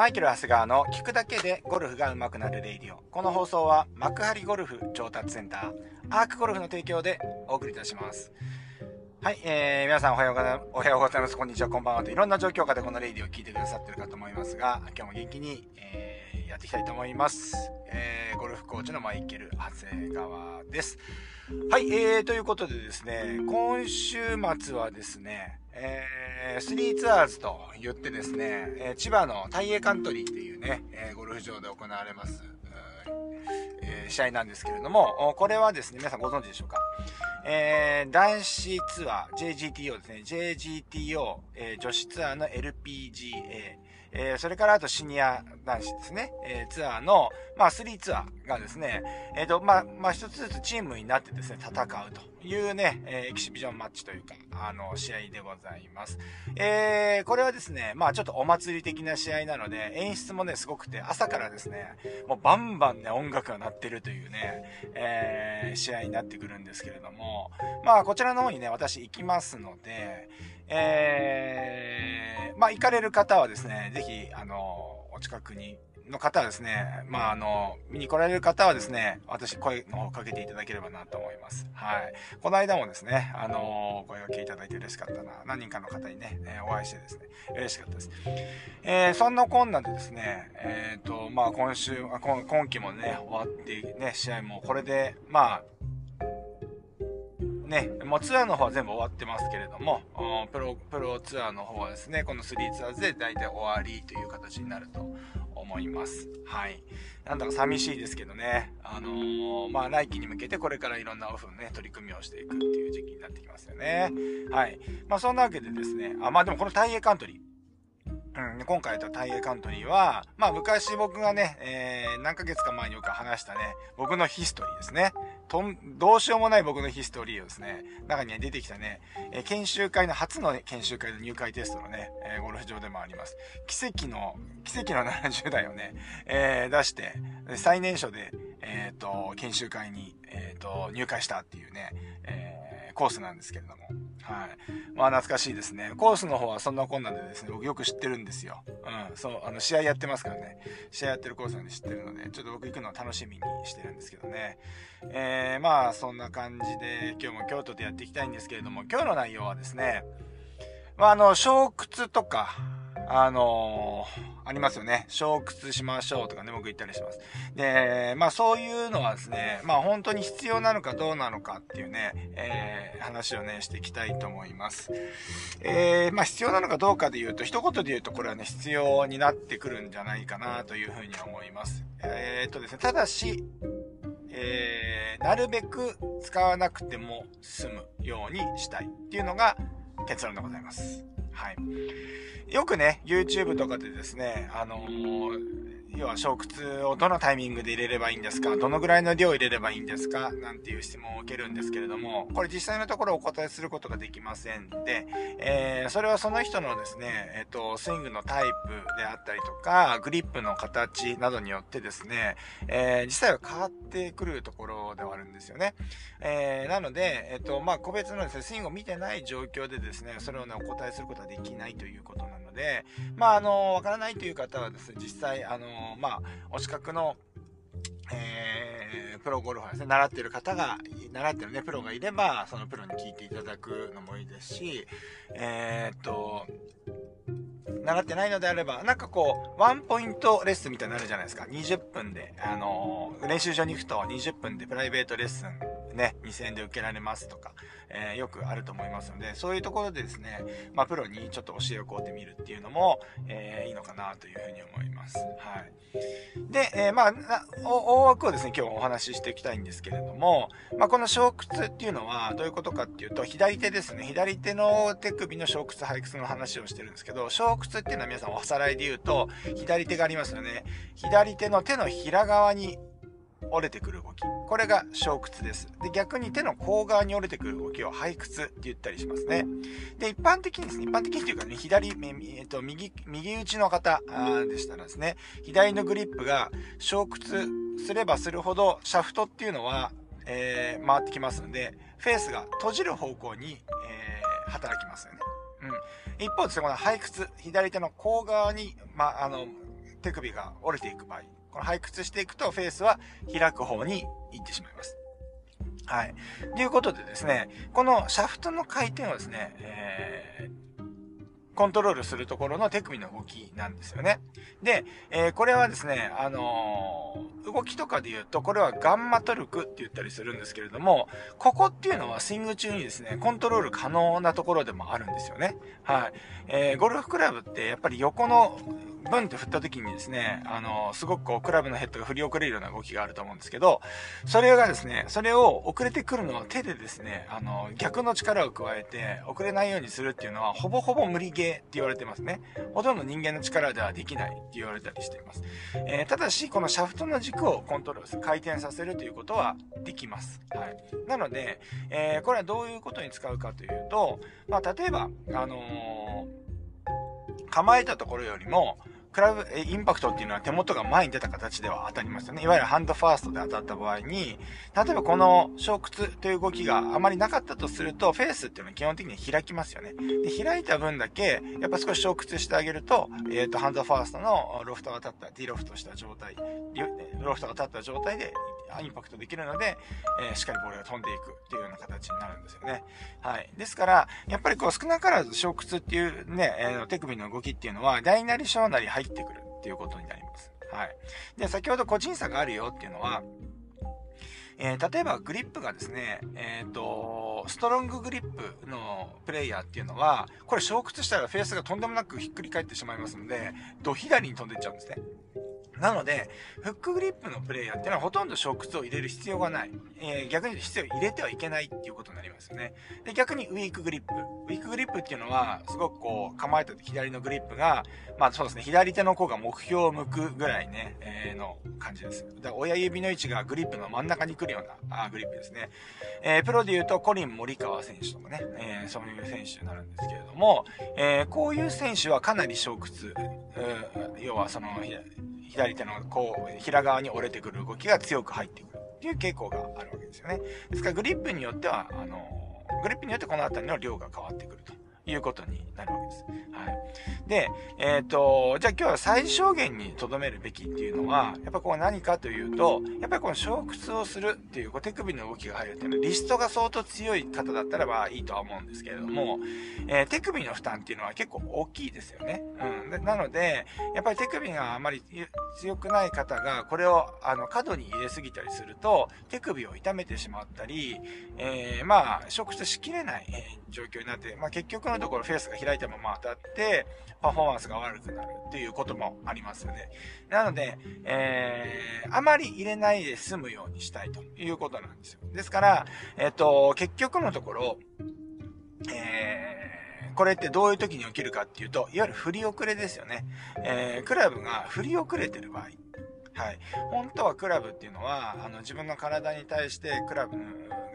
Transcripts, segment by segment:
マイケル・長谷川の聞くだけでゴルフが上手くなるレイディオ。この放送は幕張ゴルフ調達センター、アークゴルフの提供でお送りいたします。はい、えー、皆さんおはようございます。おはようございます。こんにちは、こんばんはといろんな状況下でこのレイディを聞いてくださってるかと思いますが、今日も元気に、えー、っていきたいと思います。えー、ゴルフコーチのマイケル・長谷川です。はい、えー、ということでですね、今週末はですね、えー、スリーツアーズと言ってですね、えー、千葉のタイエカントリーっていうね、えー、ゴルフ場で行われます、えー、試合なんですけれども、これはですね、皆さんご存知でしょうか？えー、男子ツアー、JGTO ですね、JGTO、えー、女子ツアーの LPGA、えー、それからあとシニア男子ですね、えー、ツアーの、まあ、3ツアーがですね、えっ、ー、と、まあ、まあ、一つずつチームになってですね、戦うというね、えエキシビジョンマッチというか、あの、試合でございます。え、これはですね、まあ、ちょっとお祭り的な試合なので、演出もね、すごくて、朝からですね、もうバンバンね、音楽が鳴ってるというね、え、試合になってくるんですけれども、まあ、こちらの方にね、私行きますので、えー、まあ、行かれる方はですね、ぜひ、あの、お近くに、の方はですね、まあ、あの、見に来られる方はですね、私、声の方かけていただければなと思います。はい。この間もですね、あの、声掛けいただいて嬉しかったな。何人かの方にね、えお会いしてですね、嬉しかったです。えー、そんなこんなでですね、えっ、ー、と、まあ、今週、今今期もね、終わってね、試合もこれで、まあ、ね、もうツアーの方は全部終わってますけれども、プロ、プロツアーの方はですね、この3ツアーズで大体終わりという形になると思います。はい。なんだか寂しいですけどね、あのー、まあ来季に向けてこれからいろんなオフのね、取り組みをしていくっていう時期になってきますよね。はい。まあそんなわけでですね、あ、まあでもこのタイエカントリー、うん、今回とタイエカントリーは、まあ昔僕がね、えー、何ヶ月か前によく話したね、僕のヒストリーですね。とん、どうしようもない僕のヒストリーをですね、中には出てきたね、え、研修会の初の、ね、研修会の入会テストのね、えー、ゴルフ場でもあります。奇跡の、奇跡の70代をね、えー、出して、最年少で、えっ、ー、と、研修会に、えっ、と、入会したっていうね、え、コースなんですけれども。はい。まあ懐かしいですね。コースの方はそんなこんなんでですね、僕よく知ってるんですよ。うん。そう、あの、試合やってますからね。試合やってるコースなんで知ってるので、ちょっと僕行くのを楽しみにしてるんですけどね。えー、まあそんな感じで、今日も京都でやっていきたいんですけれども、今日の内容はですね、まああの、小屈とか、あのー、ありますよね。小屈しましょうとかね、僕言ったりします。で、まあそういうのはですね、まあ本当に必要なのかどうなのかっていうね、えー、話をね、していきたいと思います。えー、まあ必要なのかどうかで言うと、一言で言うとこれはね、必要になってくるんじゃないかなというふうに思います。え、っとですね、ただし、え、なるべく使わなくても済むようにしたいっていうのが結論でございます。はい。よくね、YouTube とかでですね、あのー要は小屈をどのタイミングで入れればいいんですか？どのぐらいの量入れればいいんですか？なんていう質問を受けるんですけれども、これ実際のところお答えすることができませんで、えー、それはその人のですね、えっ、ー、と、スイングのタイプであったりとか、グリップの形などによってですね、えー、実際は変わってくるところではあるんですよね。えー、なので、えっ、と、まあ、個別のですね、スイングを見てない状況でですね、それをね、お答えすることはできないということなので、まあ、あの、わからないという方はですね、実際、あの、まあ、お近くの、えー、プロゴルファーですね、習ってる方が、習ってるね、プロがいれば、そのプロに聞いていただくのもいいですし、えー、っと、習ってないのであれば、なんかこう、ワンポイントレッスンみたいになるじゃないですか。20分で、あのー、練習場に行くと20分でプライベートレッスンね、2000円で受けられますとか、えー、よくあると思いますので、そういうところでですね、まあ、プロにちょっと教えをこうてみるっていうのも、えー、いいのかなというふうに思います。はい。で、えー、まあ、大枠をですね、今日お話ししていきたいんですけれども、まあ、この小屈っていうのはどういうことかっていうと、左手ですね、左手の手首の小屈、背屈の話をしてるんですけど、小屈っていうのは皆さんおさらいで言うと、左手がありますよね。左手の手のひら側に折れてくる動き。これが小屈です。で、逆に手の甲側に折れてくる動きを背屈って言ったりしますね。で、一般的にですね、一般的にというかね、左、えっと、右、右打ちの方でしたらですね、左のグリップが小屈すればするほど、シャフトっていうのは、えー、回ってきますので、フェースが閉じる方向に、えー、働きますよね。うん。一方ですね、この背屈、左手の甲側に、ま、あの、手首が折れていく場合、この背屈していくとフェースは開く方に行ってしまいます。はい。ということでですね、このシャフトの回転をですね、えーコントロールするところの手首の動きなんですよね。で、えー、これはですね、あの、動きとかで言うと、これはガンマトルクって言ったりするんですけれども、ここっていうのはスイング中にですね、コントロール可能なところでもあるんですよね。はい。えー、ゴルフクラブってやっぱり横のブンって振った時にですね、あの、すごくこう、クラブのヘッドが振り遅れるような動きがあると思うんですけど、それがですね、それを遅れてくるのは手でですね、あの、逆の力を加えて、遅れないようにするっていうのは、ほぼほぼ無理ゲーって言われてますね。ほとんど人間の力ではできないって言われたりしています。えー、ただし、このシャフトの軸をコントロールする、回転させるということはできます。はい。なので、えー、これはどういうことに使うかというと、まあ、例えば、あのー、構えたところよりも、クラブ、インパクトっていうのは手元が前に出た形では当たりますよね。いわゆるハンドファーストで当たった場合に、例えばこの小屈という動きがあまりなかったとすると、フェースっていうのは基本的に開きますよね。で、開いた分だけ、やっぱ少し小屈してあげると、えっ、ー、と、ハンドファーストのロフトが立った、ディロフトした状態、ロフトが立った状態でインパクトできるので、えー、しっかりボールが飛んでいくっていうような形になるんですよね。はい。ですから、やっぱりこう少なからず小屈っていうね、えー、手首の動きっていうのは、大なり小なり入ってくるっていうことになります。はい。で、先ほど個人差があるよっていうのは、えー、例えばグリップがですね、えっ、ー、と、ストロンググリップのプレイヤーっていうのは、これ小屈したらフェースがとんでもなくひっくり返ってしまいますので、ド左に飛んでいっちゃうんですね。なので、フックグリップのプレイヤーっていうのはほとんどショックスを入れる必要がない。えー、逆に必要入れてはいけないっていうことになりますよね。で、逆にウィークグリップ。ウィークグリップっていうのは、すごくこう、構えた左のグリップが、まあそうですね、左手の甲が目標を向くぐらいね、えー、の感じです。だから親指の位置がグリップの真ん中に来るようなあグリップですね。えー、プロで言うとコリン・森川選手とかね、え、そういう選手になるんですけれども、え、こういう選手はかなり小屈、要はその、左手のこう、平側に折れてくる動きが強く入ってくるっていう傾向があるわけですよね。ですからグリップによっては、あの、グリップによってこの辺りの量が変わってくると。いうことになるわけです。はい。で、えっ、ー、と、じゃあ今日は最小限に留めるべきっていうのは、やっぱこう何かというと、やっぱりこの小屈をするっていうこう手首の動きが入るっていうのは、リストが相当強い方だったらばいいとは思うんですけれども、えー、手首の負担っていうのは結構大きいですよね。うん。なので、やっぱり手首があまり強くない方が、これをあの角に入れすぎたりすると、手首を痛めてしまったり、えー、まあ、小屈しきれない、状況になって、まあ結局のところフェースが開いたまま当たって、パフォーマンスが悪くなるっていうこともありますよね。なので、えー、あまり入れないで済むようにしたいということなんですよ。ですから、えっ、ー、と、結局のところ、えー、これってどういう時に起きるかっていうと、いわゆる振り遅れですよね。えー、クラブが振り遅れてる場合。はい。本当はクラブっていうのは、あの、自分の体に対してクラブの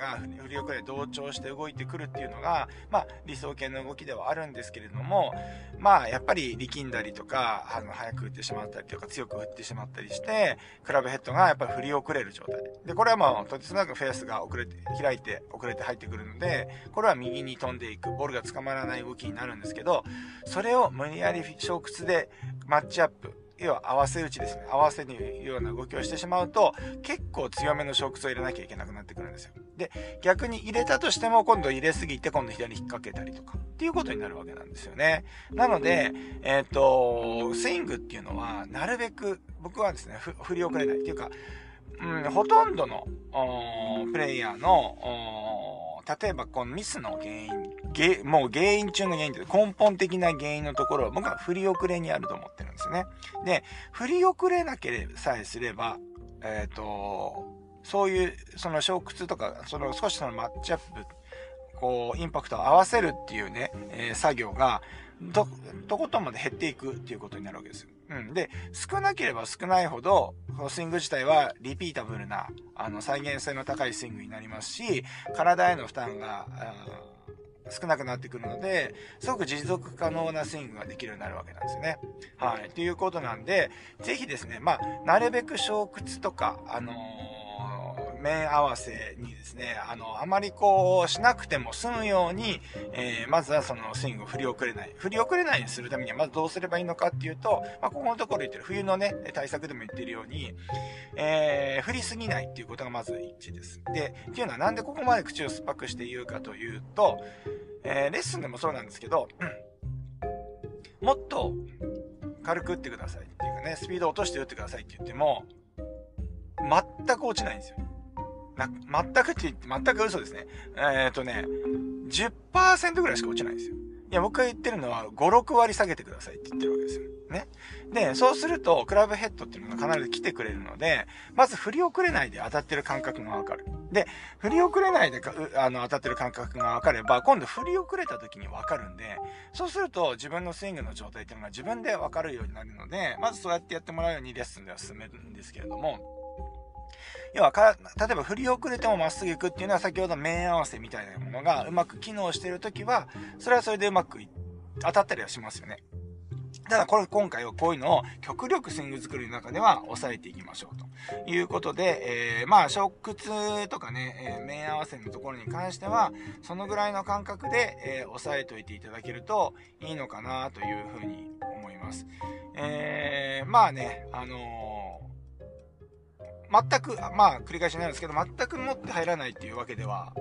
が振り遅れ同調して動いてくるっていうのが、まあ、理想形の動きではあるんですけれども、まあ、やっぱり力んだりとか、あの、早く打ってしまったりとか、強く打ってしまったりして、クラブヘッドがやっぱり振り遅れる状態。で、これはもう、とてつもなくフェースが遅れて、開いて、遅れて入ってくるので、これは右に飛んでいく、ボールが捕まらない動きになるんですけど、それを無理やり小屈でマッチアップ、要は合わせ打ちですね。合わせるような動きをしてしまうと、結構強めのショックスを入れなきゃいけなくなってくるんですよ。で、逆に入れたとしても、今度入れすぎて、今度左に引っ掛けたりとか、っていうことになるわけなんですよね。なので、えっ、ー、と、スイングっていうのは、なるべく、僕はですね、振り遅れないっていうか、うん、ほとんどの、プレイヤーの、例えばこのミスの原因、げもう原因中の原因って根本的な原因のところは僕は振り遅れにあると思ってるんですね。で、振り遅れなければさえすれば、えっ、ー、と、そういう、その小屈とか、その少しそのマッチアップ、こう、インパクトを合わせるっていうね、えー、作業が、ど、とことんまで減っていくっていうことになるわけです。うん。で、少なければ少ないほど、このスイング自体はリピータブルな、あの、再現性の高いスイングになりますし、体への負担が、少なくなってくるので、すごく持続可能なスイングができるようになるわけなんですよね。はい。ということなんで、ぜひですね、まあ、なるべく小屈とか、あのー面合わせにですね、あの、あまりこう、しなくても済むように、えー、まずはそのスイングを振り遅れない。振り遅れないようにするためには、まずどうすればいいのかっていうと、まあ、ここのところ言ってる、冬のね、対策でも言ってるように、えー、振りすぎないっていうことがまず一致です。で、っていうのはなんでここまで口を酸っぱくして言うかというと、えー、レッスンでもそうなんですけど、もっと軽く打ってくださいっていうかね、スピード落として打ってくださいって言っても、全く落ちないんですよ。な、全くって言って、全く嘘ですね。えっ、ー、とね、10%ぐらいしか落ちないんですよ。いや、僕が言ってるのは、5、6割下げてくださいって言ってるわけですよ。ね。で、そうすると、クラブヘッドっていうのが必ず来てくれるので、まず振り遅れないで当たってる感覚がわかる。で、振り遅れないであの当たってる感覚がわかれば、今度振り遅れた時にわかるんで、そうすると自分のスイングの状態っていうのが自分でわかるようになるので、まずそうやってやってもらうようにレッスンでは進めるんですけれども、要はか、例えば振り遅れてもまっすぐ行くっていうのは先ほど面合わせみたいなものがうまく機能してるときは、それはそれでうまく当たったりはしますよね。ただこれ今回はこういうのを極力スイング作りの中では抑えていきましょうということで、えー、まあ、触屈とかね、えー、面合わせのところに関しては、そのぐらいの感覚で、えー、押さえておいていただけるといいのかなというふうに思います。えー、まあね、あの全く、まあ、繰り返しになるんですけど、全く持って入らないっていうわけでは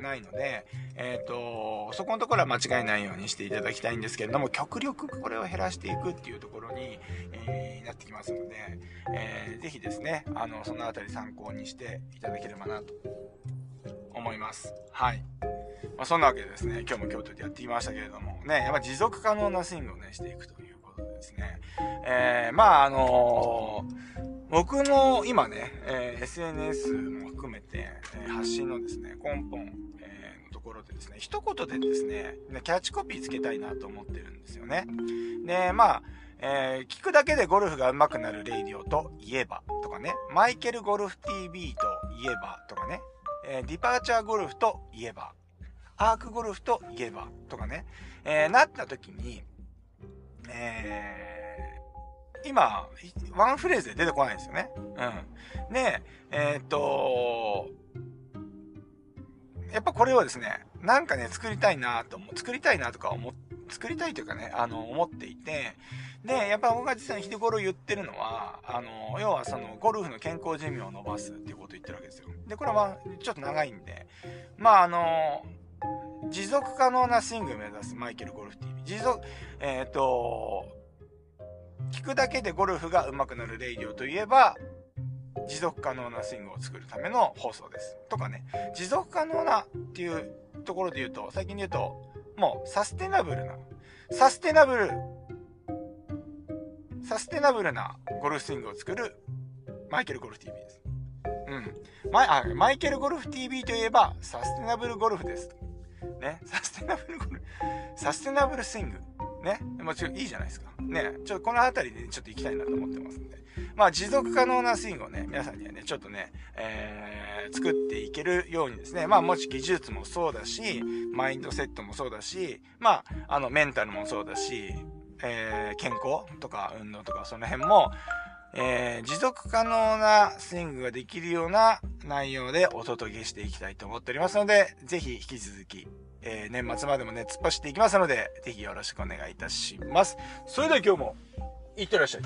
ないので、えっ、ー、と、そこのところは間違いないようにしていただきたいんですけれども、極力これを減らしていくっていうところに、えー、なってきますので、えー、ぜひですね、あの、そのあたり参考にしていただければなと思います。はい。まあ、そんなわけでですね、今日も京都でやってきましたけれども、ね、やっぱ持続可能なスイングをね、していくということでですね、えー、まあ、あのー僕の今ね、えー、SNS も含めて、えー、発信のですね、根本、えー、のところでですね、一言でですね、キャッチコピーつけたいなと思ってるんですよね。で、まあ、えー、聞くだけでゴルフが上手くなるレイディオといえばとかね、マイケルゴルフ TV といえばとかね、えー、ディパーチャーゴルフといえば、アークゴルフといえばとかね、えー、なった時に、えー今、ワンフレーズで出てこないんですよね。うん。で、えー、っと、やっぱこれをですね、なんかね、作りたいなと思、作りたいなとか思作りたいというかね、あの、思っていて、で、やっぱ僕が実際に日頃言ってるのは、あの、要はその、ゴルフの健康寿命を伸ばすっていうことを言ってるわけですよ。で、これはちょっと長いんで、まあ、あの、持続可能なスイングを目指すマイケルゴルフ TV。持続、えっ、ー、と、聞くだけでゴルフが上手くなるレイディオといえば、持続可能なスイングを作るための放送です。とかね、持続可能なっていうところで言うと、最近で言うと、もうサステナブルな、サステナブル、サステナブルなゴルフスイングを作るマイケルゴルフ TV です。うん。マイあマイケルゴルフ TV といえば、サステナブルゴルフです。ね、サステナブルゴルフ、サステナブルスイング。ね。もちろんいいじゃないですか。ね。ちょっとこの辺りでちょっと行きたいなと思ってますんで。まあ持続可能なスイングをね、皆さんにはね、ちょっとね、えー、作っていけるようにですね、まあもし技術もそうだし、マインドセットもそうだし、まあ、あのメンタルもそうだし、えー、健康とか運動とかその辺も、えー、持続可能なスイングができるような内容でお届けしていきたいと思っておりますので、ぜひ引き続きえー、年末までもね、突っ走っていきますので、ぜひよろしくお願いいたします。それでは今日も、いってらっしゃい。